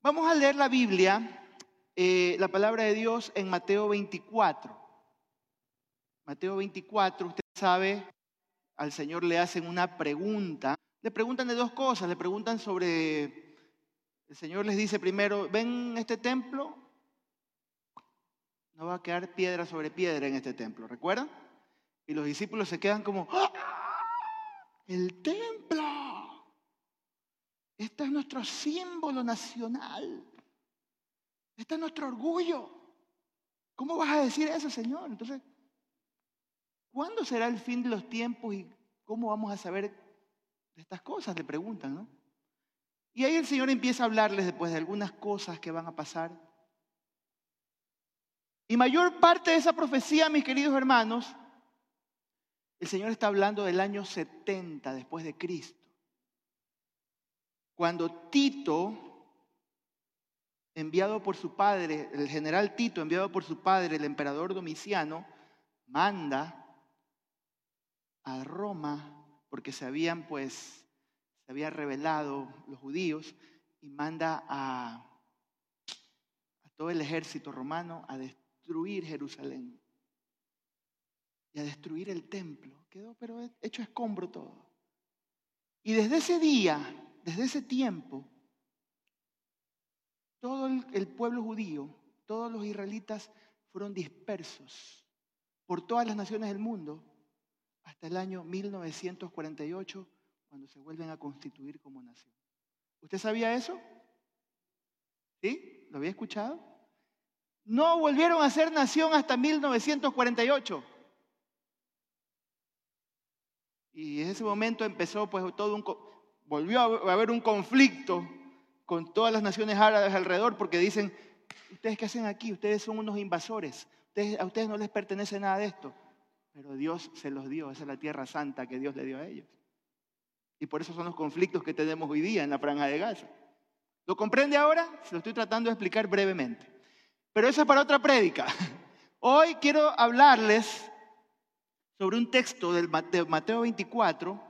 Vamos a leer la Biblia, eh, la palabra de Dios en Mateo 24. Mateo 24, usted sabe, al Señor le hacen una pregunta. Le preguntan de dos cosas. Le preguntan sobre, el Señor les dice primero, ven este templo, no va a quedar piedra sobre piedra en este templo, ¿recuerdan? Y los discípulos se quedan como, ¡Ah! el templo. Este es nuestro símbolo nacional. Este es nuestro orgullo. ¿Cómo vas a decir eso, Señor? Entonces, ¿cuándo será el fin de los tiempos y cómo vamos a saber de estas cosas? Le preguntan, ¿no? Y ahí el Señor empieza a hablarles después de algunas cosas que van a pasar. Y mayor parte de esa profecía, mis queridos hermanos, el Señor está hablando del año 70 después de Cristo cuando Tito, enviado por su padre, el general Tito, enviado por su padre, el emperador Domiciano, manda a Roma, porque se habían pues, se había revelado los judíos, y manda a, a todo el ejército romano a destruir Jerusalén y a destruir el templo. Quedó pero hecho escombro todo. Y desde ese día desde ese tiempo, todo el, pueblo judío, todos los israelitas fueron dispersos por todas las naciones del mundo hasta el año 1948, cuando se vuelven a constituir como nación. ¿Usted sabía eso? ¿Sí? ¿Lo había escuchado? No volvieron a ser nación hasta 1948. Y en ese momento empezó pues todo un, volvió a haber un conflicto con todas las naciones árabes alrededor porque dicen, ustedes qué hacen aquí, ustedes son unos invasores, a ustedes no les pertenece nada de esto, pero Dios se los dio, esa es la tierra santa que Dios le dio a ellos. Y por eso son los conflictos que tenemos hoy día en la franja de Gaza. ¿Lo comprende ahora? Se lo estoy tratando de explicar brevemente. Pero eso es para otra prédica. Hoy quiero hablarles sobre un texto de Mateo 24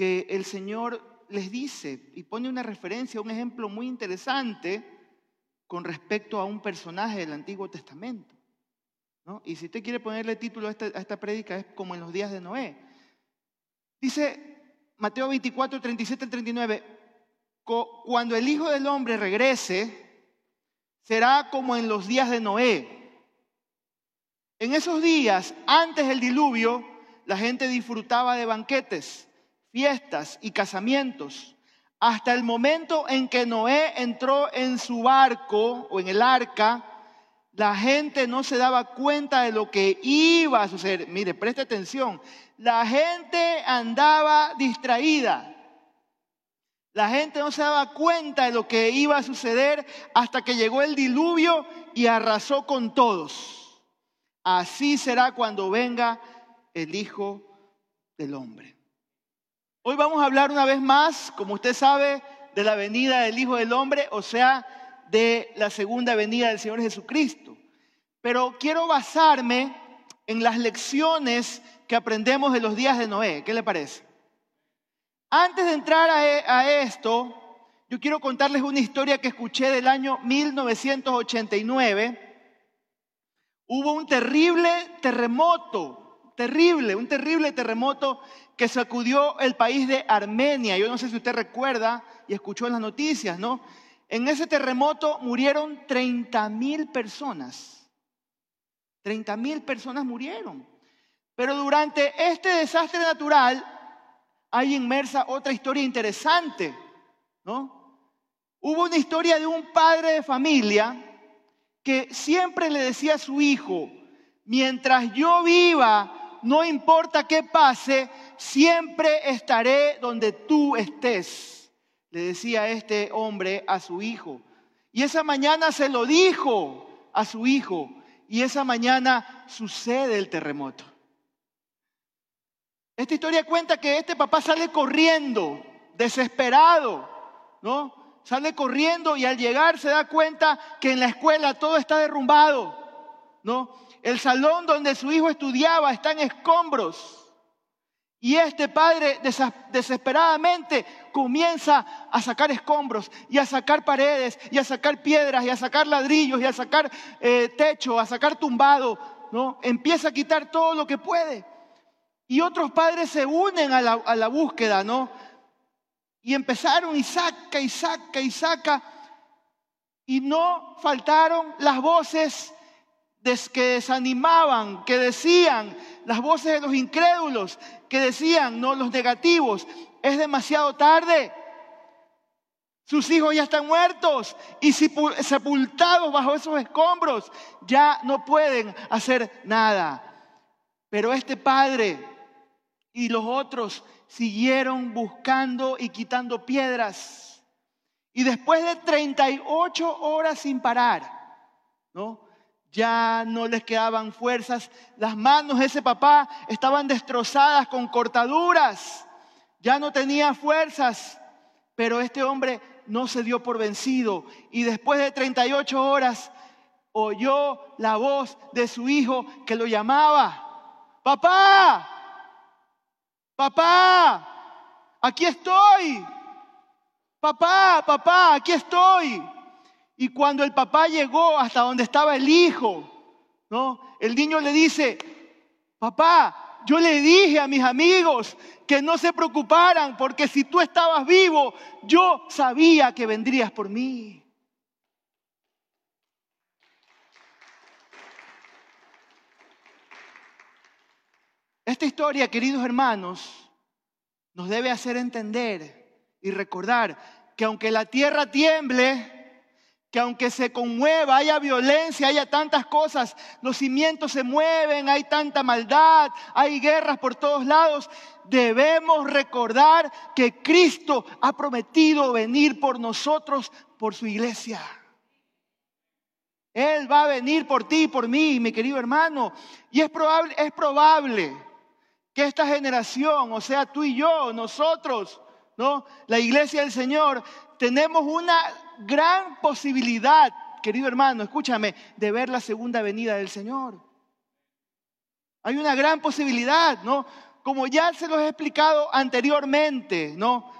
que el Señor les dice y pone una referencia, un ejemplo muy interesante con respecto a un personaje del Antiguo Testamento. Y si usted quiere ponerle título a esta, a esta prédica, es como en los días de Noé. Dice Mateo 24, 37 al 39, cuando el Hijo del Hombre regrese, será como en los días de Noé. En esos días, antes del diluvio, la gente disfrutaba de banquetes fiestas y casamientos, hasta el momento en que Noé entró en su barco o en el arca, la gente no se daba cuenta de lo que iba a suceder. Mire, preste atención, la gente andaba distraída. La gente no se daba cuenta de lo que iba a suceder hasta que llegó el diluvio y arrasó con todos. Así será cuando venga el Hijo del Hombre. Hoy vamos a hablar una vez más, como usted sabe, de la venida del Hijo del Hombre, o sea, de la segunda venida del Señor Jesucristo. Pero quiero basarme en las lecciones que aprendemos de los días de Noé. ¿Qué le parece? Antes de entrar a, e, esto, yo quiero contarles una historia que escuché del año 1989. Hubo un terrible terremoto, terrible, un terrible terremoto que sacudió el país de Armenia. Yo no sé si usted recuerda y escuchó en las noticias, ¿no? En ese terremoto murieron 30 mil personas. 30 mil personas murieron. Pero durante este desastre natural hay inmersa otra historia interesante, ¿no? Hubo una historia de un padre de familia que siempre le decía a su hijo, mientras yo viva, no importa qué pase, siempre estaré donde tú estés, le decía este hombre a su hijo. Y esa mañana se lo dijo a su hijo. Y esa mañana sucede el terremoto. Esta historia cuenta que este papá sale corriendo, desesperado, ¿no? Sale corriendo y al llegar se da cuenta que en la escuela todo está derrumbado, ¿no? El salón donde su hijo estudiaba está en escombros. Y este padre desesperadamente comienza a sacar escombros y a sacar paredes y a sacar piedras y a sacar ladrillos y a sacar eh, techo, a sacar tumbado, ¿no? Empieza a quitar todo lo que puede. Y otros padres se unen a la, a la búsqueda, ¿no? Y empezaron y saca y saca y saca. Y no faltaron las voces que desanimaban, que decían, las voces de los incrédulos, que decían, no los negativos, es demasiado tarde. Sus hijos ya están muertos y sepultados bajo esos escombros, ya no pueden hacer nada. Pero este padre y los otros siguieron buscando y quitando piedras. Y después de 38 horas sin parar, ¿no? Ya no les quedaban fuerzas. Las manos de ese papá estaban destrozadas con cortaduras. Ya no tenía fuerzas. Pero este hombre no se dio por vencido. Y después de 38 horas oyó la voz de su hijo que lo llamaba. Papá, papá, aquí estoy. Papá, papá, aquí estoy. Y cuando el papá llegó hasta donde estaba el hijo, ¿no? El niño le dice, papá, yo le dije a mis amigos que no se preocuparan porque si tú estabas vivo, yo sabía que vendrías por mí. Esta historia, queridos hermanos, nos debe hacer entender y recordar que aunque la tierra tiemble, que aunque se conmueva, haya violencia, haya tantas cosas, los cimientos se mueven, hay tanta maldad, hay guerras por todos lados, debemos recordar que Cristo ha prometido venir por nosotros, por su iglesia. Él va a venir por ti y por mí, mi querido hermano. Y es probable, es probable que esta generación, o sea, tú y yo, nosotros, ¿no? La iglesia del Señor, tenemos una gran posibilidad, querido hermano, escúchame, de ver la segunda venida del Señor. Hay una gran posibilidad, ¿no? Como ya se los he explicado anteriormente, ¿no?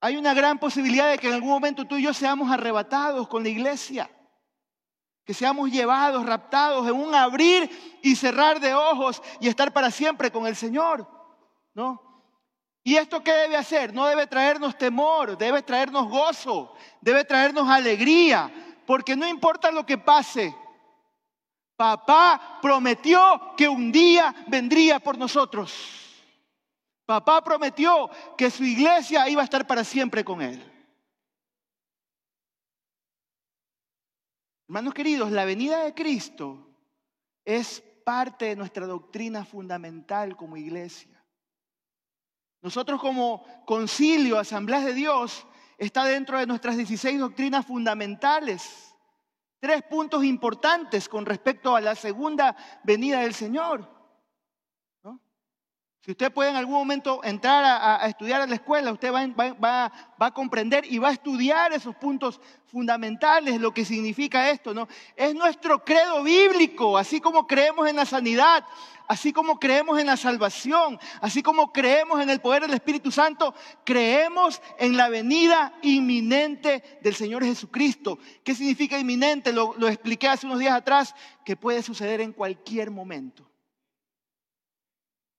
Hay una gran posibilidad de que en algún momento tú y yo seamos arrebatados con la iglesia, que seamos llevados, raptados en un abrir y cerrar de ojos y estar para siempre con el Señor, ¿no? ¿Y esto qué debe hacer? No debe traernos temor, debe traernos gozo, debe traernos alegría, porque no importa lo que pase, papá prometió que un día vendría por nosotros. Papá prometió que su iglesia iba a estar para siempre con él. Hermanos queridos, la venida de Cristo es parte de nuestra doctrina fundamental como iglesia. Nosotros como concilio, asambleas de Dios, está dentro de nuestras 16 doctrinas fundamentales. Tres puntos importantes con respecto a la segunda venida del Señor. Si usted puede en algún momento entrar a, estudiar a la escuela, usted va, a comprender y va a estudiar esos puntos fundamentales, lo que significa esto, ¿no? Es nuestro credo bíblico, así como creemos en la sanidad, así como creemos en la salvación, así como creemos en el poder del Espíritu Santo, creemos en la venida inminente del Señor Jesucristo. ¿Qué significa inminente? lo expliqué hace unos días atrás, que puede suceder en cualquier momento.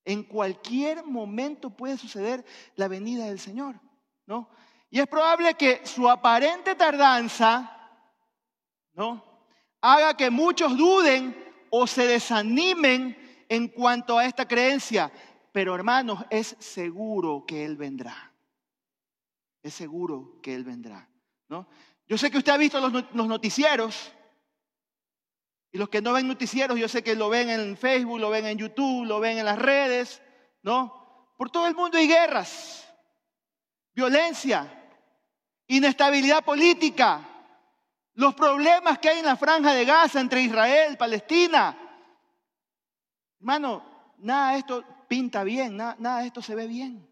En cualquier momento puede suceder la venida del Señor, ¿no? Y es probable que su aparente tardanza, ¿no? Haga que muchos duden o se desanimen en cuanto a esta creencia. Pero hermanos, es seguro que Él vendrá. Es seguro que Él vendrá, ¿no? Yo sé que usted ha visto los, noticieros, y los que no ven noticieros, yo sé que lo ven en Facebook, lo ven en YouTube, lo ven en las redes, ¿no? Por todo el mundo hay guerras, violencia, inestabilidad política, los problemas que hay en la franja de Gaza entre Israel Palestina. Hermano, nada de esto pinta bien, nada, nada de esto se ve bien,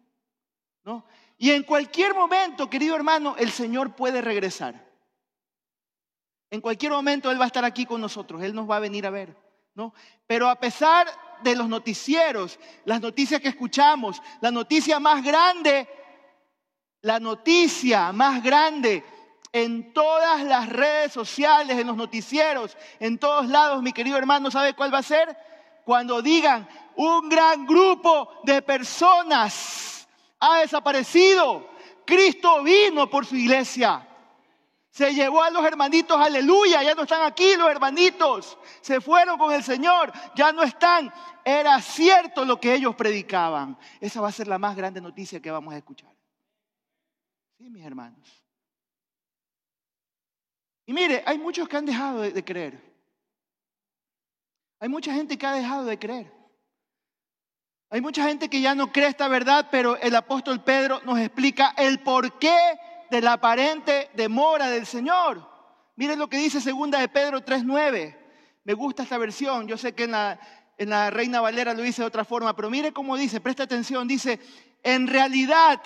¿no? Y en cualquier momento, querido hermano, el Señor puede regresar. En cualquier momento Él va a estar aquí con nosotros, Él nos va a venir a ver, ¿no? Pero a pesar de los noticieros, las noticias que escuchamos, la noticia más grande, la noticia más grande en todas las redes sociales, en los noticieros, en todos lados, mi querido hermano, ¿sabe cuál va a ser? Cuando digan, un gran grupo de personas ha desaparecido. Cristo vino por su iglesia. Se llevó a los hermanitos, aleluya, ya no están aquí los hermanitos. Se fueron con el Señor, ya no están. Era cierto lo que ellos predicaban. Esa va a ser la más grande noticia que vamos a escuchar. Sí, mis hermanos. Y mire, hay muchos que han dejado de, creer. Hay mucha gente que ha dejado de creer. Hay mucha gente que ya no cree esta verdad, pero el apóstol Pedro nos explica el porqué de la aparente demora del Señor. Miren lo que dice segunda de Pedro 3.9. Me gusta esta versión. Yo sé que en la, en la Reina Valera lo dice de otra forma, pero mire cómo dice, presta atención, dice, en realidad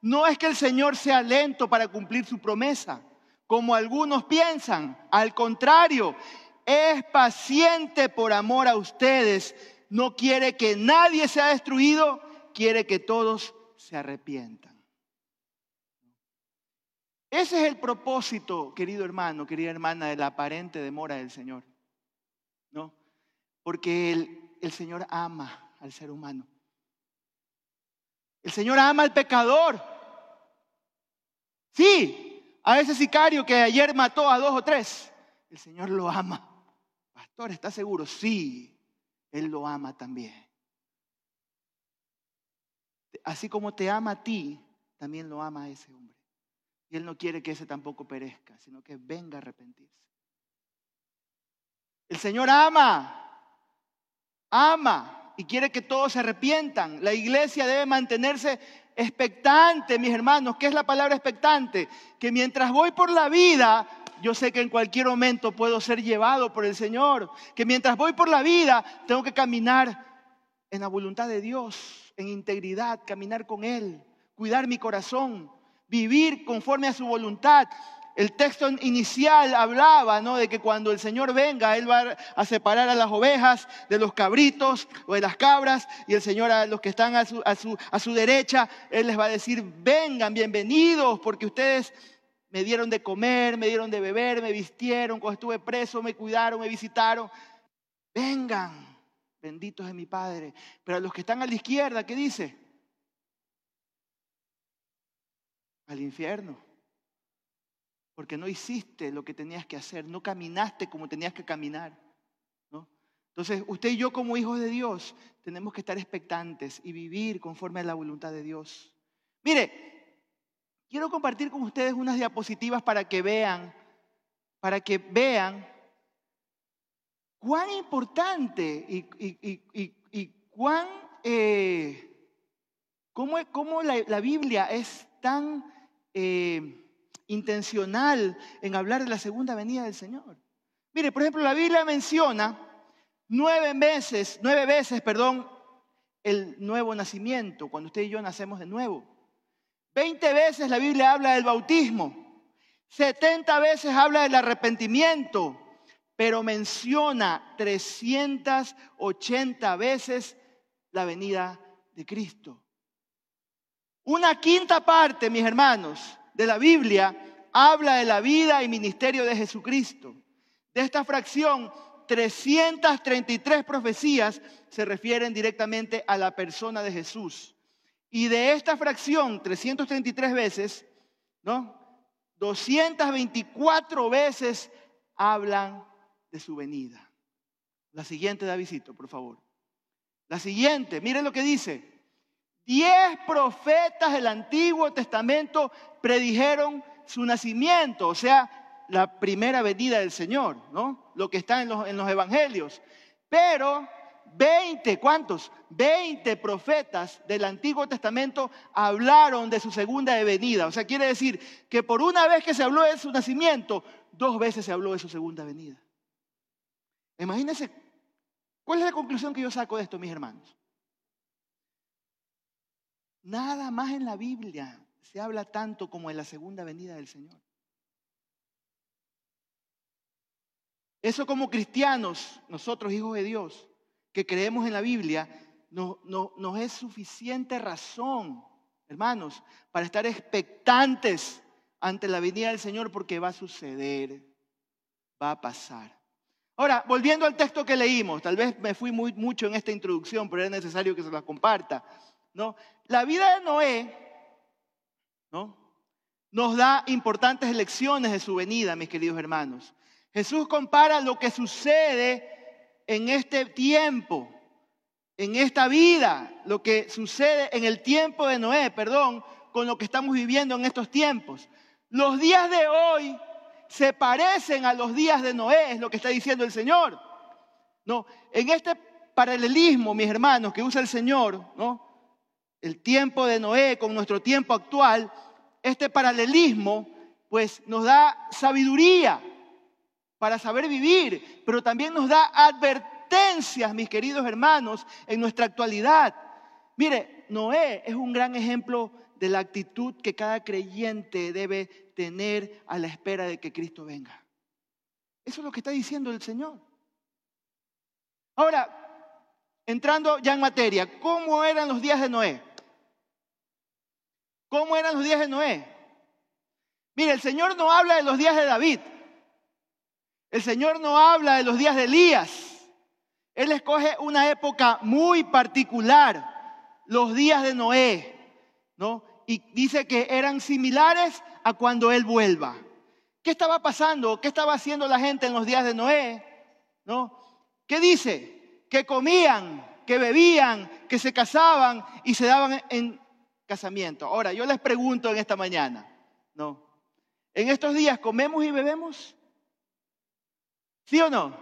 no es que el Señor sea lento para cumplir su promesa, como algunos piensan. Al contrario, es paciente por amor a ustedes. No quiere que nadie sea destruido, quiere que todos se arrepientan. Ese es el propósito, querido hermano, querida hermana, de la aparente demora del Señor. ¿No? Porque el, Señor ama al ser humano. El Señor ama al pecador. Sí, a ese sicario que ayer mató a dos o tres. El Señor lo ama. Pastor, ¿está seguro? Sí, Él lo ama también. Así como te ama a ti, también lo ama a ese hombre. Y Él no quiere que ese tampoco perezca, sino que venga a arrepentirse. El Señor ama, ama y quiere que todos se arrepientan. La iglesia debe mantenerse expectante, mis hermanos. ¿Qué es la palabra expectante? Que mientras voy por la vida, yo sé que en cualquier momento puedo ser llevado por el Señor. Que mientras voy por la vida, tengo que caminar en la voluntad de Dios, en integridad, caminar con Él, cuidar mi corazón vivir conforme a su voluntad. El texto inicial hablaba ¿no? de que cuando el Señor venga, Él va a separar a las ovejas de los cabritos o de las cabras, y el Señor a los que están a su, a su, derecha, Él les va a decir, vengan, bienvenidos, porque ustedes me dieron de comer, me dieron de beber, me vistieron, cuando estuve preso, me cuidaron, me visitaron. Vengan, benditos de mi Padre. Pero a los que están a la izquierda, ¿qué dice? Al infierno. Porque no hiciste lo que tenías que hacer, no caminaste como tenías que caminar. ¿no? Entonces, usted y yo como hijos de Dios tenemos que estar expectantes y vivir conforme a la voluntad de Dios. Mire, quiero compartir con ustedes unas diapositivas para que vean, para que vean cuán importante y, cuán, eh, cómo, la, la Biblia es tan eh, intencional en hablar de la segunda venida del Señor. Mire, por ejemplo, la Biblia menciona nueve meses, nueve veces, perdón, el nuevo nacimiento, cuando usted y yo nacemos de nuevo. Veinte veces la Biblia habla del bautismo. Setenta veces habla del arrepentimiento, pero menciona 380 veces la venida de Cristo. Una quinta parte, mis hermanos, de la Biblia habla de la vida y ministerio de Jesucristo. De esta fracción, 333 profecías se refieren directamente a la persona de Jesús. Y de esta fracción, 333 veces, ¿no? 224 veces hablan de su venida. La siguiente, Davidito, por favor. La siguiente, miren lo que dice. Diez profetas del Antiguo Testamento predijeron su nacimiento, o sea, la primera venida del Señor, ¿no? Lo que está en los, en los evangelios. Pero 20, ¿cuántos? 20 profetas del Antiguo Testamento hablaron de su segunda venida. O sea, quiere decir que por una vez que se habló de su nacimiento, dos veces se habló de su segunda venida. Imagínense, ¿cuál es la conclusión que yo saco de esto, mis hermanos? Nada más en la Biblia se habla tanto como en la segunda venida del Señor. Eso como cristianos, nosotros hijos de Dios, que creemos en la Biblia, no, nos es suficiente razón, hermanos, para estar expectantes ante la venida del Señor porque va a suceder, va a pasar. Ahora, volviendo al texto que leímos, tal vez me fui muy, mucho en esta introducción, pero es necesario que se la comparta. ¿No? La vida de Noé ¿no? nos da importantes lecciones de su venida, mis queridos hermanos. Jesús compara lo que sucede en este tiempo, en esta vida, lo que sucede en el tiempo de Noé, perdón, con lo que estamos viviendo en estos tiempos. Los días de hoy se parecen a los días de Noé, es lo que está diciendo el Señor. No, en este paralelismo, mis hermanos, que usa el Señor, ¿no? El tiempo de Noé con nuestro tiempo actual, este paralelismo pues nos da sabiduría para saber vivir, pero también nos da advertencias, mis queridos hermanos, en nuestra actualidad. Mire, Noé es un gran ejemplo de la actitud que cada creyente debe tener a la espera de que Cristo venga. Eso es lo que está diciendo el Señor. Ahora, entrando ya en materia, ¿cómo eran los días de Noé? ¿Cómo eran los días de Noé? Mire, el Señor no habla de los días de David. El Señor no habla de los días de Elías. Él escoge una época muy particular, los días de Noé, ¿no? Y dice que eran similares a cuando Él vuelva. ¿Qué estaba pasando? ¿Qué estaba haciendo la gente en los días de Noé? ¿No? ¿Qué dice? Que comían, que bebían, que se casaban y se daban en casamiento. Ahora, yo les pregunto en esta mañana, ¿no? ¿En estos días comemos y bebemos? ¿Sí o no?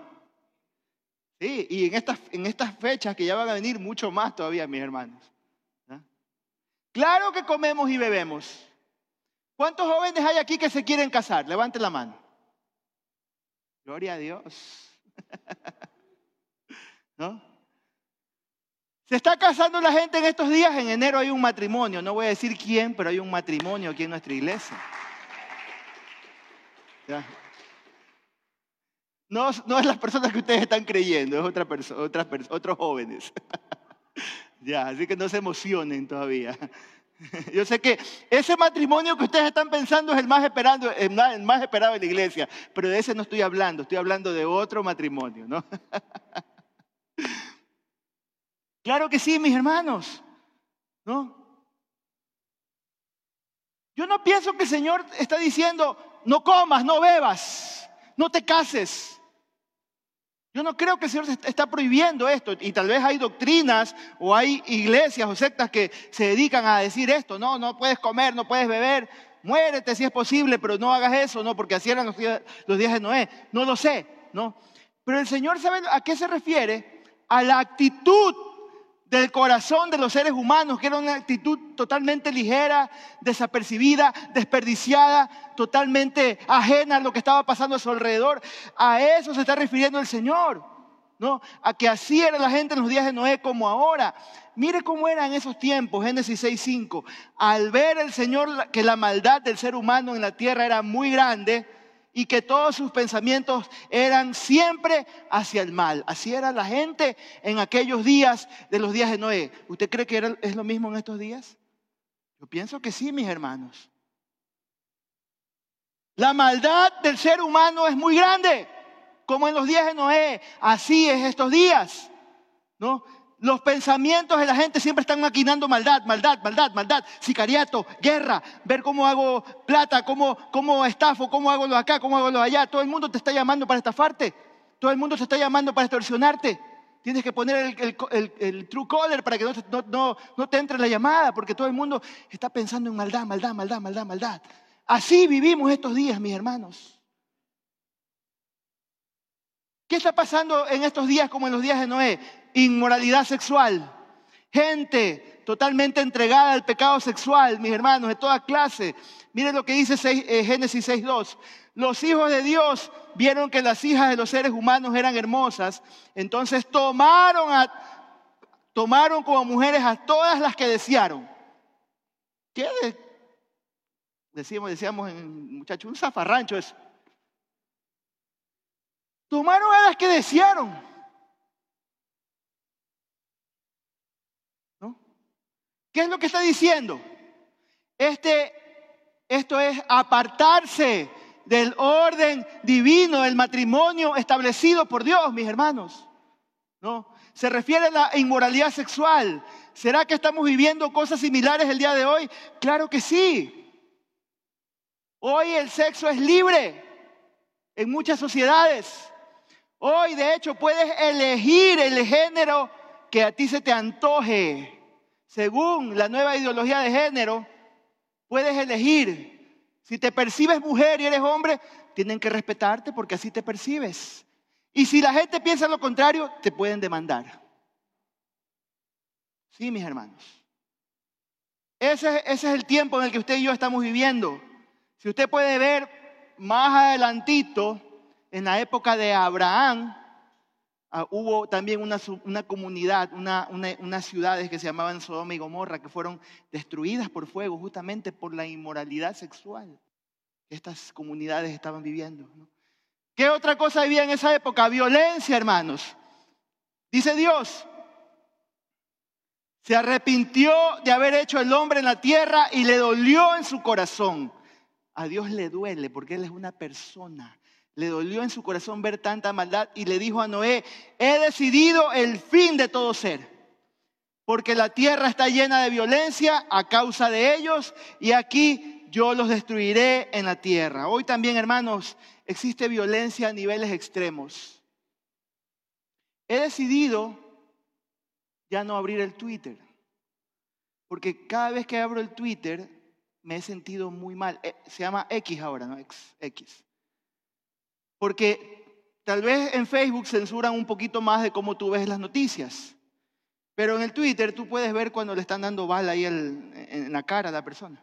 Sí, y en estas, en estas fechas que ya van a venir mucho más todavía, mis hermanos. Claro que comemos y bebemos. ¿Cuántos jóvenes hay aquí que se quieren casar? Levanten la mano. Gloria a Dios. ¿No? Se está casando la gente en estos días. En enero hay un matrimonio. No voy a decir quién, pero hay un matrimonio aquí en nuestra iglesia. No, es las personas que ustedes están creyendo, es otra persona, otras otros jóvenes. ya, así que no se emocionen todavía. Yo sé que ese matrimonio que ustedes están pensando es el más, esperando, el más esperado de la iglesia, pero de ese no estoy hablando, estoy hablando de otro matrimonio, ¿no? claro que sí, mis hermanos, ¿no? Yo no pienso que el Señor está diciendo, no comas, no bebas, no te cases. Yo no creo que el Señor está prohibiendo esto y tal vez hay doctrinas o hay iglesias o sectas que se dedican a decir esto, no, no puedes comer, no puedes beber, muérete si es posible, pero no hagas eso, no, porque así eran los días, los días de Noé. No lo sé, ¿no? Pero el Señor sabe a qué se refiere, a la actitud del corazón de los seres humanos, que era una actitud totalmente ligera, desapercibida, desperdiciada, totalmente ajena a lo que estaba pasando a su alrededor. A eso se está refiriendo el Señor, ¿no? A que así era la gente en los días de Noé como ahora. Mire cómo era en esos tiempos, Génesis 6:5. Al ver el Señor que la maldad del ser humano en la tierra era muy grande, y que todos sus pensamientos eran siempre hacia el mal. Así era la gente en aquellos días de los días de Noé. ¿Usted cree que es lo mismo en estos días? Yo pienso que sí, mis hermanos. La maldad del ser humano es muy grande, como en los días de Noé. Así es estos días. ¿no? Los pensamientos de la gente siempre están maquinando maldad, maldad, maldad, maldad, sicariato, guerra, ver cómo hago plata, cómo, cómo estafo, cómo hago lo acá, cómo hago lo allá. Todo el mundo te está llamando para estafarte, todo el mundo te está llamando para extorsionarte. Tienes que poner el, true caller para que no, no, no te entre la llamada, porque todo el mundo está pensando en maldad, maldad, maldad, maldad, maldad. Así vivimos estos días, mis hermanos. ¿Qué está pasando en estos días como en los días de Noé? Inmoralidad sexual. Gente totalmente entregada al pecado sexual, mis hermanos, de toda clase. Miren lo que dice eh, Génesis 6.2. Los hijos de Dios vieron que las hijas de los seres humanos eran hermosas, entonces tomaron, tomaron como mujeres a todas las que desearon. ¿Qué decíamos, decíamos en muchachos, un zafarrancho eso. Tomaron a las que desearon. ¿Qué es lo que está diciendo? Este, esto es apartarse del orden divino, del matrimonio establecido por Dios, mis hermanos. ¿No? Se refiere a la inmoralidad sexual. ¿Será que estamos viviendo cosas similares el día de hoy? Claro que sí. Hoy el sexo es libre en muchas sociedades. Hoy, de hecho, puedes elegir el género que a ti se te antoje. Según la nueva ideología de género, puedes elegir. Si te percibes mujer y eres hombre, tienen que respetarte porque así te percibes. Y si la gente piensa lo contrario, te pueden demandar. Sí, mis hermanos. Ese, ese, es el tiempo en el que usted y yo estamos viviendo. Si usted puede ver más adelantito, en la época de Abraham, ah, hubo también una, comunidad, unas ciudades que se llamaban Sodoma y Gomorra, que fueron destruidas por fuego justamente por la inmoralidad sexual que estas comunidades estaban viviendo. ¿Qué otra cosa había en esa época? Violencia, hermanos. Dice Dios, se arrepintió de haber hecho el hombre en la tierra y le dolió en su corazón. A Dios le duele porque Él es una persona. Le dolió en su corazón ver tanta maldad y le dijo a Noé, he decidido el fin de todo ser, porque la tierra está llena de violencia a causa de ellos y aquí yo los destruiré en la tierra. Hoy también, hermanos, existe violencia a niveles extremos. He decidido ya no abrir el Twitter, porque cada vez que abro el Twitter me he sentido muy mal. Eh, se llama X ahora, ¿no? X. Porque tal vez en Facebook censuran un poquito más de cómo tú ves las noticias. Pero en el Twitter tú puedes ver cuando le están dando bala ahí en la cara a la persona.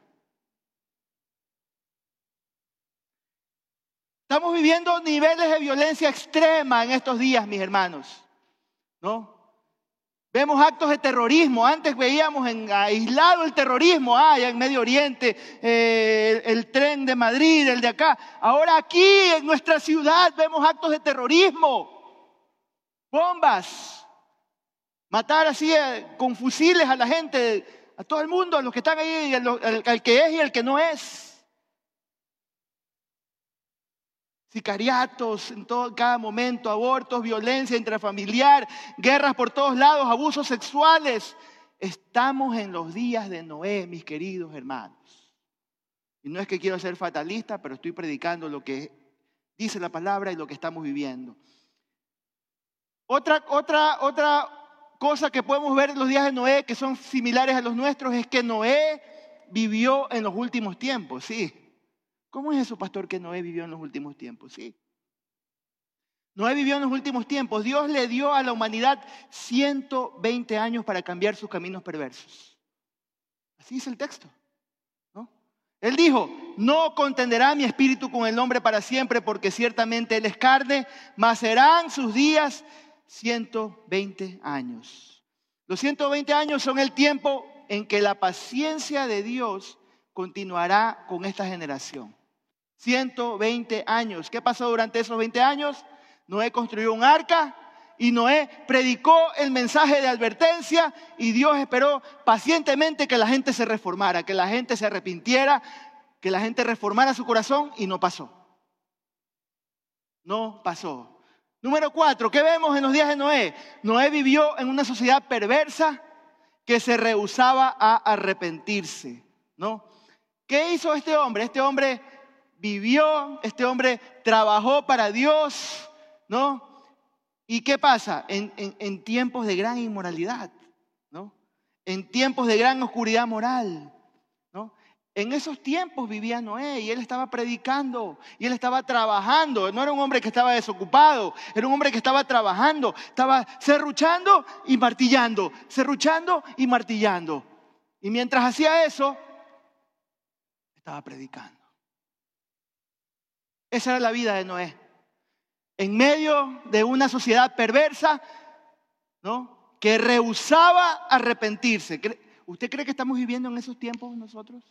Estamos viviendo niveles de violencia extrema en estos días, mis hermanos. ¿No? Vemos actos de terrorismo. Antes veíamos en, aislado el terrorismo, ah, en Medio Oriente, eh, el, tren de Madrid, el de acá. Ahora aquí en nuestra ciudad vemos actos de terrorismo. Bombas. Matar así eh, con fusiles a la gente, a todo el mundo, a los que están ahí, al que es y al que no es. Sicariatos en todo, cada momento, abortos, violencia intrafamiliar, guerras por todos lados, abusos sexuales. Estamos en los días de Noé, mis queridos hermanos. Y no es que quiero ser fatalista, pero estoy predicando lo que dice la palabra y lo que estamos viviendo. Otra, otra, otra cosa que podemos ver en los días de Noé que son similares a los nuestros es que Noé vivió en los últimos tiempos, sí. ¿Cómo es eso, pastor, que Noé vivió en los últimos tiempos? Sí. Noé vivió en los últimos tiempos. Dios le dio a la humanidad 120 años para cambiar sus caminos perversos. Así dice el texto. ¿no? Él dijo, no contenderá mi espíritu con el hombre para siempre, porque ciertamente él es carne, mas serán sus días 120 años. Los 120 años son el tiempo en que la paciencia de Dios continuará con esta generación. 120 años. ¿Qué pasó durante esos 20 años? Noé construyó un arca y Noé predicó el mensaje de advertencia y Dios esperó pacientemente que la gente se reformara, que la gente se arrepintiera, que la gente reformara su corazón y no pasó. No pasó. Número cuatro, ¿qué vemos en los días de Noé? Noé vivió en una sociedad perversa que se rehusaba a arrepentirse, ¿no? ¿Qué hizo este hombre? Este hombre vivió, este hombre trabajó para Dios, ¿no? ¿Y qué pasa? En, tiempos de gran inmoralidad, ¿no? En tiempos de gran oscuridad moral, ¿no? En esos tiempos vivía Noé y él estaba predicando y él estaba trabajando. No era un hombre que estaba desocupado, era un hombre que estaba trabajando, estaba serruchando y martillando, serruchando y martillando. Y mientras hacía eso, estaba predicando. Esa era la vida de Noé. En medio de una sociedad perversa, ¿no? Que rehusaba arrepentirse. ¿Usted cree que estamos viviendo en esos tiempos nosotros?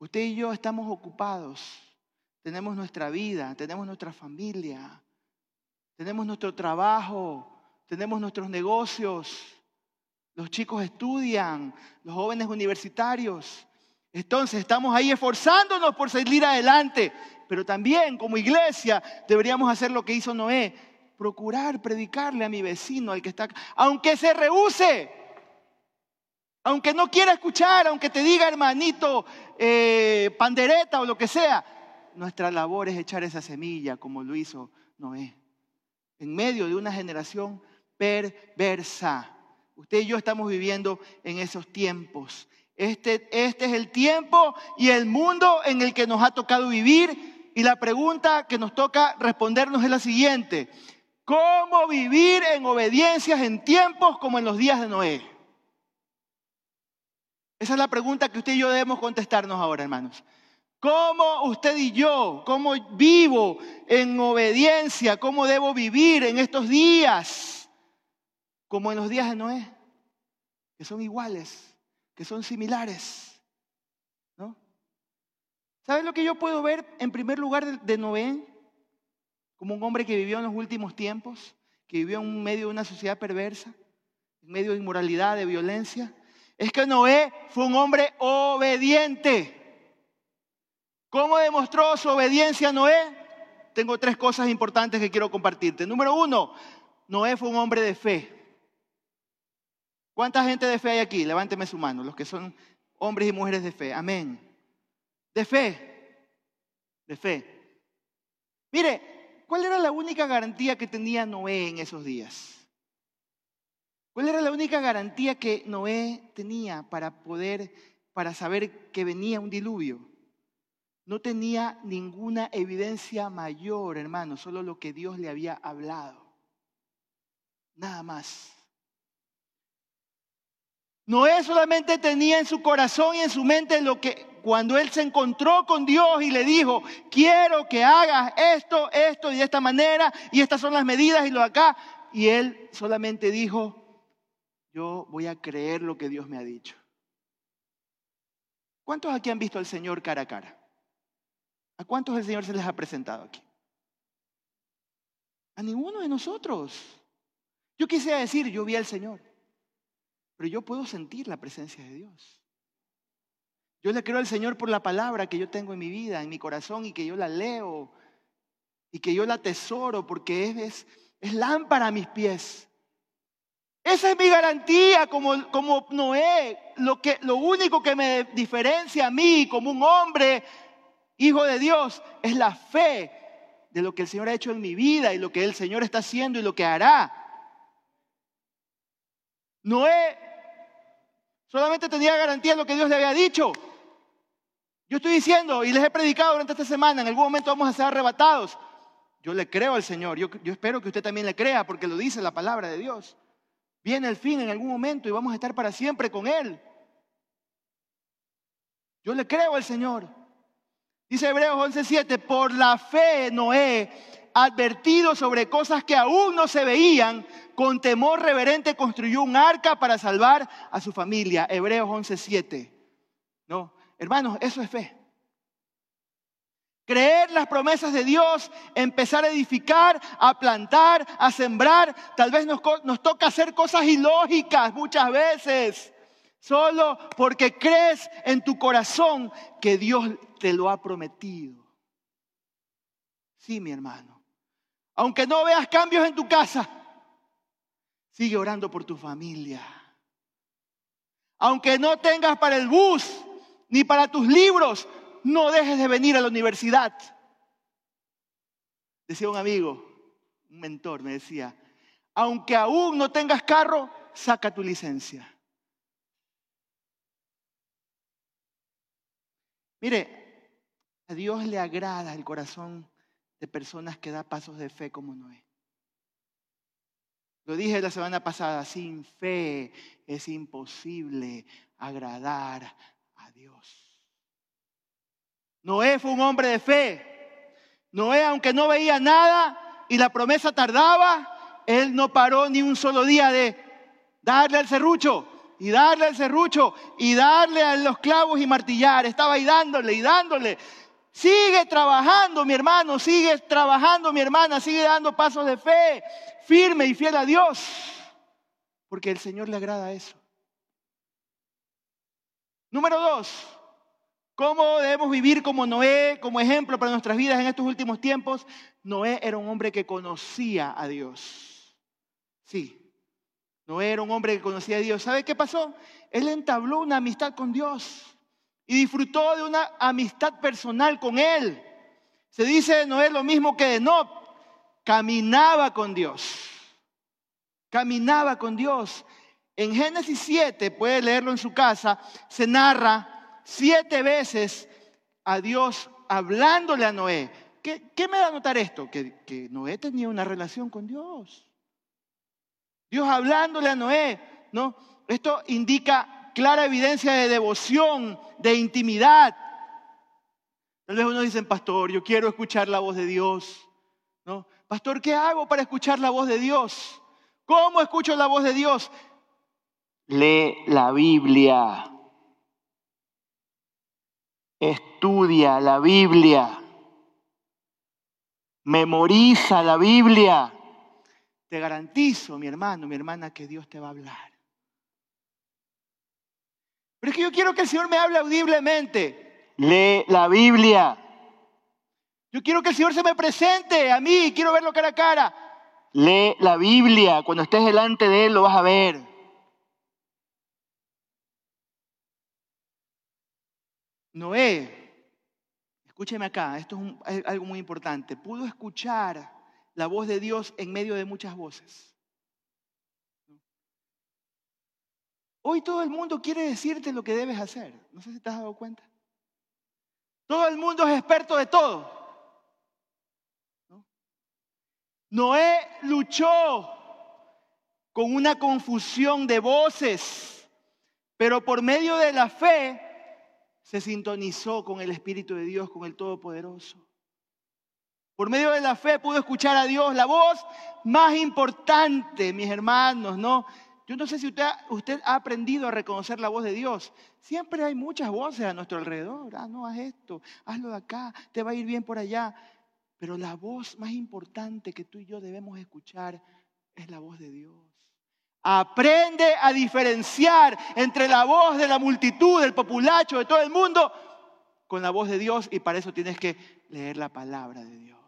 Usted y yo estamos ocupados. Tenemos nuestra vida, tenemos nuestra familia, tenemos nuestro trabajo, tenemos nuestros negocios. los chicos estudian, los jóvenes universitarios. Entonces estamos ahí esforzándonos por salir adelante, pero también como iglesia deberíamos hacer lo que hizo Noé, procurar predicarle a mi vecino, al que está, aunque se rehúse, aunque no quiera escuchar, aunque te diga hermanito, eh, pandereta o lo que sea, nuestra labor es echar esa semilla como lo hizo Noé, en medio de una generación perversa. Usted y yo estamos viviendo en esos tiempos. Este, este es el tiempo y el mundo en el que nos ha tocado vivir. Y la pregunta que nos toca respondernos es la siguiente. ¿Cómo vivir en obediencias en tiempos como en los días de Noé? Esa es la pregunta que usted y yo debemos contestarnos ahora, hermanos. ¿Cómo usted y yo, cómo vivo en obediencia, cómo debo vivir en estos días? como en los días de Noé, que son iguales, que son similares. ¿No? ¿Sabes lo que yo puedo ver en primer lugar de Noé? Como un hombre que vivió en los últimos tiempos, que vivió en medio de una sociedad perversa, en medio de inmoralidad, de violencia. Es que Noé fue un hombre obediente. ¿Cómo demostró su obediencia Noé? Tengo tres cosas importantes que quiero compartirte. Número uno, Noé fue un hombre de fe. ¿Cuánta gente de fe hay aquí? Levánteme su mano, los que son hombres y mujeres de fe. Amén. De fe. De fe. Mire, ¿cuál era la única garantía que tenía Noé en esos días? ¿Cuál era la única garantía que Noé tenía para poder, para saber que venía un diluvio? No tenía ninguna evidencia mayor, hermano, solo lo que Dios le había hablado. Nada más. Noé solamente tenía en su corazón y en su mente lo que cuando él se encontró con Dios y le dijo, quiero que hagas esto, esto y de esta manera, y estas son las medidas y lo acá, y él solamente dijo, yo voy a creer lo que Dios me ha dicho. ¿Cuántos aquí han visto al Señor cara a cara? ¿A cuántos el Señor se les ha presentado aquí? A ninguno de nosotros. Yo quisiera decir, yo vi al Señor. Pero yo puedo sentir la presencia de Dios. Yo le creo al Señor por la palabra que yo tengo en mi vida, en mi corazón, y que yo la leo, y que yo la atesoro, porque es, es, lámpara a mis pies. Esa es mi garantía como, como Noé. Lo, que, lo único que me diferencia a mí como un hombre, hijo de Dios, es la fe de lo que el Señor ha hecho en mi vida y lo que el Señor está haciendo y lo que hará. Noé Solamente tenía garantía lo que Dios le había dicho. Yo estoy diciendo, y les he predicado durante esta semana, en algún momento vamos a ser arrebatados. Yo le creo al Señor, yo, yo espero que usted también le crea, porque lo dice la palabra de Dios. Viene el fin en algún momento y vamos a estar para siempre con Él. Yo le creo al Señor. Dice Hebreos 11:7, por la fe Noé, advertido sobre cosas que aún no se veían, con temor reverente construyó un arca para salvar a su familia. Hebreos 11:7. No, hermanos, eso es fe. Creer las promesas de Dios, empezar a edificar, a plantar, a sembrar. Tal vez nos, toca hacer cosas ilógicas muchas veces. Solo porque crees en tu corazón que Dios te lo ha prometido. Sí, mi hermano. Aunque no veas cambios en tu casa, Sigue orando por tu familia. Aunque no tengas para el bus ni para tus libros, no dejes de venir a la universidad. Decía un amigo, un mentor, me decía, aunque aún no tengas carro, saca tu licencia. Mire, a Dios le agrada el corazón de personas que da pasos de fe como Noé. Lo dije la semana pasada, sin fe es imposible agradar a Dios. Noé fue un hombre de fe. Noé, aunque no veía nada y la promesa tardaba, él no paró ni un solo día de darle al serrucho y darle al serrucho y darle a los clavos y martillar. Estaba ahí dándole y dándole. Sigue trabajando, mi hermano, sigue trabajando, mi hermana, sigue dando pasos de fe, firme y fiel a Dios, porque el Señor le agrada eso. Número dos, ¿cómo debemos vivir como Noé, como ejemplo para nuestras vidas en estos últimos tiempos? Noé era un hombre que conocía a Dios. Sí, Noé era un hombre que conocía a Dios. ¿Sabe qué pasó? Él entabló una amistad con Dios y disfrutó de una amistad personal con Él. Se dice de Noé lo mismo que de No, caminaba con Dios. Caminaba con Dios. En Génesis 7, puede leerlo en su casa, se narra siete veces a Dios hablándole a Noé. ¿Qué, me da a notar esto? Que, que Noé tenía una relación con Dios. Dios hablándole a Noé, ¿no? Esto indica clara evidencia de devoción, de intimidad. Tal vez uno dice, pastor, yo quiero escuchar la voz de Dios. ¿No? Pastor, ¿qué hago para escuchar la voz de Dios? ¿Cómo escucho la voz de Dios? Lee la Biblia. Estudia la Biblia. Memoriza la Biblia. Te garantizo, mi hermano, mi hermana, que Dios te va a hablar. Pero es que yo quiero que el Señor me hable audiblemente. Lee la Biblia. Yo quiero que el Señor se me presente a mí, quiero verlo cara a cara. Lee la Biblia. Cuando estés delante de Él lo vas a ver. Noé, escúcheme acá, esto es, algo muy importante. Pudo escuchar la voz de Dios en medio de muchas voces. Hoy todo el mundo quiere decirte lo que debes hacer. No sé si te has dado cuenta. Todo el mundo es experto de todo. Noé luchó con una confusión de voces, pero por medio de la fe se sintonizó con el Espíritu de Dios, con el Todopoderoso. Por medio de la fe pudo escuchar a Dios, la voz más importante, mis hermanos, ¿no? Yo no sé si usted, ha aprendido a reconocer la voz de Dios. Siempre hay muchas voces a nuestro alrededor. Ah, no, haz esto, hazlo de acá, te va a ir bien por allá. Pero la voz más importante que tú y yo debemos escuchar es la voz de Dios. Aprende a diferenciar entre la voz de la multitud, del populacho, de todo el mundo, con la voz de Dios y para eso tienes que leer la palabra de Dios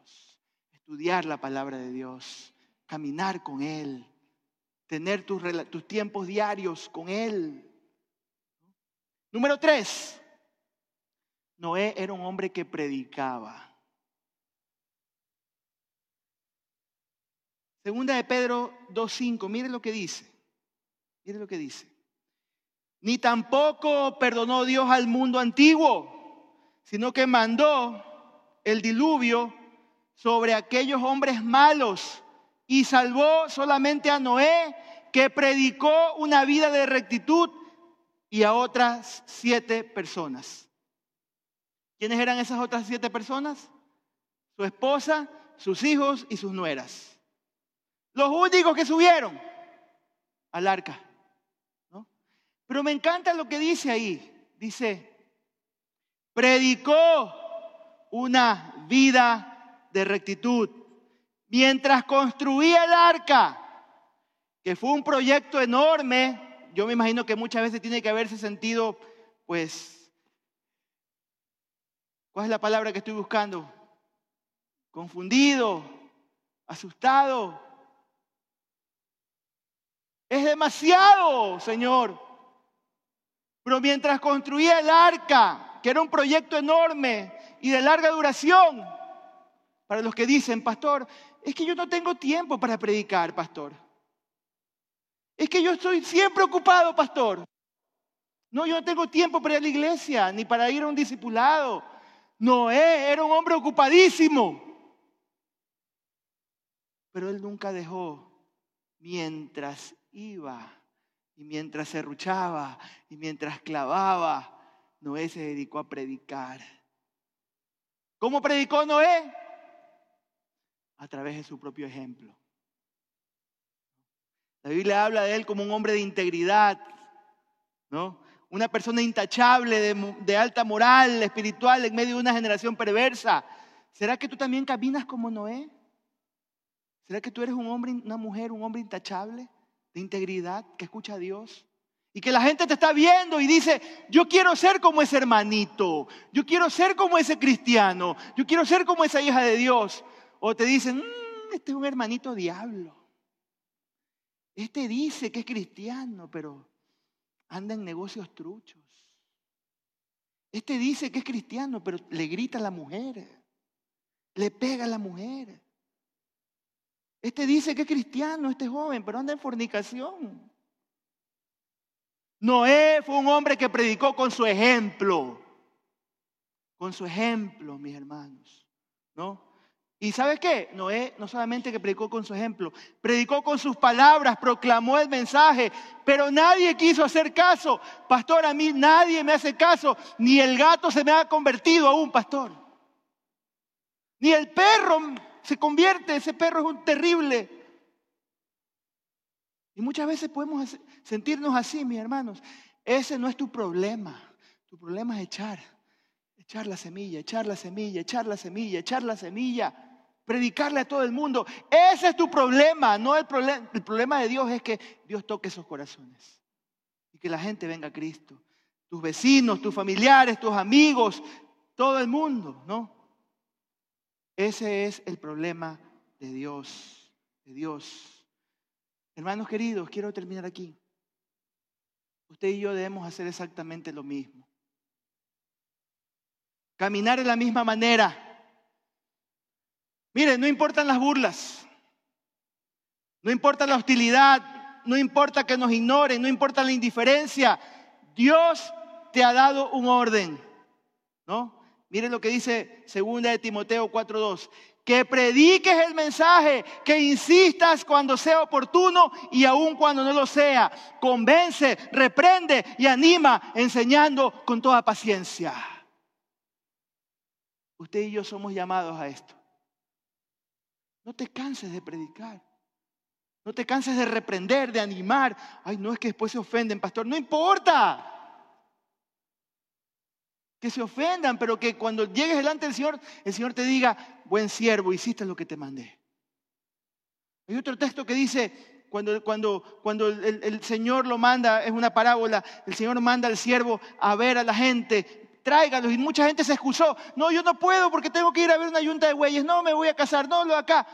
estudiar la palabra de Dios, caminar con Él, tener tus, tus tiempos diarios con Él. Número tres, Noé era un hombre que predicaba. Segunda de Pedro 2.5, mire lo que dice. Mire lo que dice. Ni tampoco perdonó Dios al mundo antiguo, sino que mandó el diluvio sobre aquellos hombres malos y salvó solamente a Noé, que predicó una vida de rectitud y a otras siete personas. ¿Quiénes eran esas otras siete personas? Su esposa, sus hijos y sus nueras. Los únicos que subieron al arca. Pero me encanta lo que dice ahí. Dice, predicó una vida de rectitud. Mientras construía el arca, que fue un proyecto enorme, yo me imagino que muchas veces tiene que haberse sentido, pues, ¿cuál es la palabra que estoy buscando? Confundido, asustado. Es demasiado, Señor. Pero mientras construía el arca, que era un proyecto enorme y de larga duración, para los que dicen, pastor, es que yo no tengo tiempo para predicar, pastor. Es que yo estoy siempre ocupado, pastor. No, yo no tengo tiempo para ir a la iglesia, ni para ir a un discipulado. Noé era un hombre ocupadísimo. Pero él nunca dejó mientras iba y mientras se ruchaba y mientras clavaba, Noé se dedicó a predicar. ¿Cómo predicó Noé? A través de su propio ejemplo. La Biblia habla de él como un hombre de integridad, ¿no? Una persona intachable, de, alta moral, espiritual, en medio de una generación perversa. ¿Será que tú también caminas como Noé? ¿Será que tú eres un hombre, una mujer, un hombre intachable, de integridad, que escucha a Dios? Y que la gente te está viendo y dice, yo quiero ser como ese hermanito, yo quiero ser como ese cristiano, yo quiero ser como esa hija de Dios. O te dicen, mm, este es un hermanito diablo. Este dice que es cristiano, pero anda en negocios truchos. Este dice que es cristiano, pero le grita a la mujer, le pega a la mujer. Este dice que es cristiano, este joven, pero anda en fornicación. Noé fue un hombre que predicó con su ejemplo. Con su ejemplo, mis hermanos. ¿No? ¿Y sabe qué? Noé no solamente que predicó con su ejemplo, predicó con sus palabras, proclamó el mensaje, pero nadie quiso hacer caso. Pastor, a mí nadie me hace caso, ni el gato se me ha convertido aún, pastor. Ni el perro se convierte, ese perro es un terrible. Y muchas veces podemos sentirnos así, mis hermanos. Ese no es tu problema. Tu problema es echar, echar la semilla, echar la semilla, echar la semilla, echar la semilla predicarle a todo el mundo. Ese es tu problema, no el problema. El problema de Dios es que Dios toque esos corazones y que la gente venga a Cristo. Tus vecinos, tus familiares, tus amigos, todo el mundo, ¿no? Ese es el problema de Dios, de Dios. Hermanos queridos, quiero terminar aquí. Usted y yo debemos hacer exactamente lo mismo. Caminar de la misma manera Mire, no importan las burlas, no importa la hostilidad, no importa que nos ignoren, no importa la indiferencia. Dios te ha dado un orden, ¿no? Miren lo que dice segunda de Timoteo 4:2, que prediques el mensaje, que insistas cuando sea oportuno y aun cuando no lo sea. Convence, reprende y anima, enseñando con toda paciencia. Usted y yo somos llamados a esto. No te canses de predicar. No te canses de reprender, de animar. Ay, no es que después se ofenden, pastor. No importa. Que se ofendan, pero que cuando llegues delante del Señor, el Señor te diga, buen siervo, hiciste lo que te mandé. Hay otro texto que dice, cuando, cuando, cuando el, el, Señor lo manda, es una parábola, el Señor manda al siervo a ver a la gente, tráigalos. Y mucha gente se excusó. No, yo no puedo porque tengo que ir a ver una yunta de bueyes. No, me voy a casar. No, lo acá.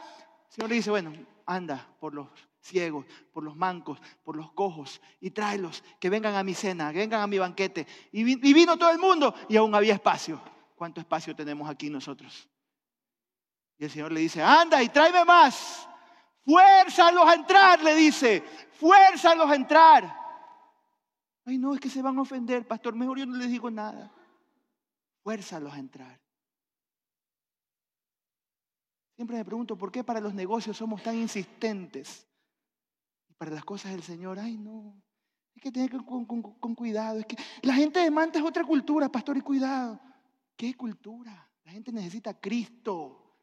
El Señor le dice, bueno, anda por los ciegos, por los mancos, por los cojos y tráelos, que vengan a mi cena, que vengan a mi banquete. Y, vino todo el mundo y aún había espacio. ¿Cuánto espacio tenemos aquí nosotros? Y el Señor le dice, anda y tráeme más. Fuérzalos a entrar, le dice. Fuérzalos a entrar. Ay, no, es que se van a ofender, pastor. Mejor yo no les digo nada fuérzalos a entrar. Siempre me pregunto por qué para los negocios somos tan insistentes. Y para las cosas del Señor, ay no, hay que tener con, con, cuidado. Es que la gente de Manta es otra cultura, pastor, y cuidado. ¿Qué cultura? La gente necesita Cristo.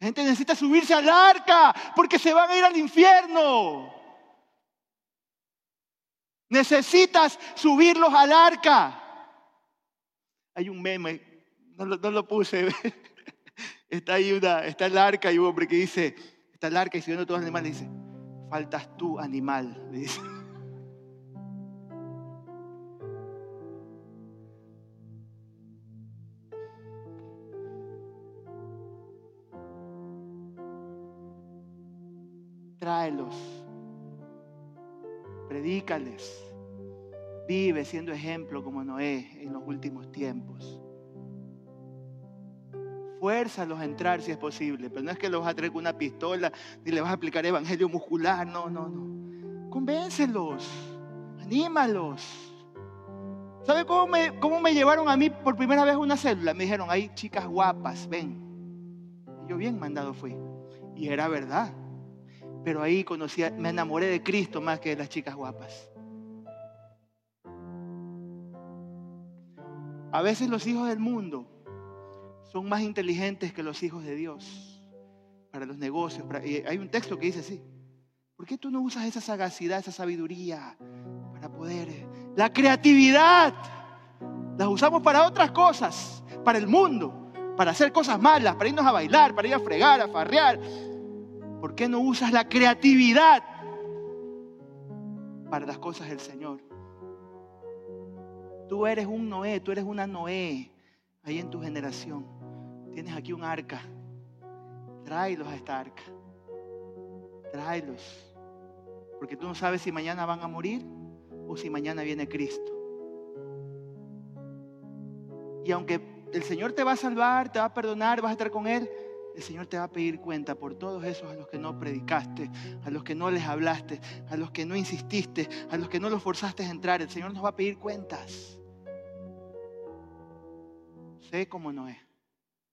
La gente necesita subirse al arca porque se van a ir al infierno. Necesitas subirlos al arca. Hay un meme, no lo, puse. está ahí una, está el arca y un hombre que dice, está el arca y siguiendo todos los animales, dice, faltas tú, animal. Dice. Tráelos, predícales Vive siendo ejemplo como Noé en los últimos tiempos. Fuérzalos a entrar si es posible, pero no es que los vas a traer con una pistola ni le vas a aplicar evangelio muscular, no, no, no. Convéncelos, anímalos. ¿Sabe cómo me, cómo me llevaron a mí por primera vez a una célula? Me dijeron, hay chicas guapas, ven. Yo bien mandado fui. Y era verdad. Pero ahí conocí, me enamoré de Cristo más que de las chicas guapas. A veces los hijos del mundo son más inteligentes que los hijos de Dios para los negocios. hay un texto que dice así. ¿Por qué tú no usas esa sagacidad, esa sabiduría para poder... Eh, la creatividad. Las usamos para otras cosas, para el mundo, para hacer cosas malas, para irnos a bailar, para ir a fregar, a farrear. ¿Por qué no usas la creatividad para las cosas del Señor? Tú eres un Noé, tú eres una Noé ahí en tu generación. Tienes aquí un arca. Tráelos a esta arca. Tráelos. Porque tú no sabes si mañana van a morir o si mañana viene Cristo. Y aunque el Señor te va a salvar, te va a perdonar, vas a estar con Él, el Señor te va a pedir cuenta por todos esos a los que no predicaste, a los que no les hablaste, a los que no insististe, a los que no los forzaste a entrar. El Señor nos va a pedir cuentas. Sé cómo no es.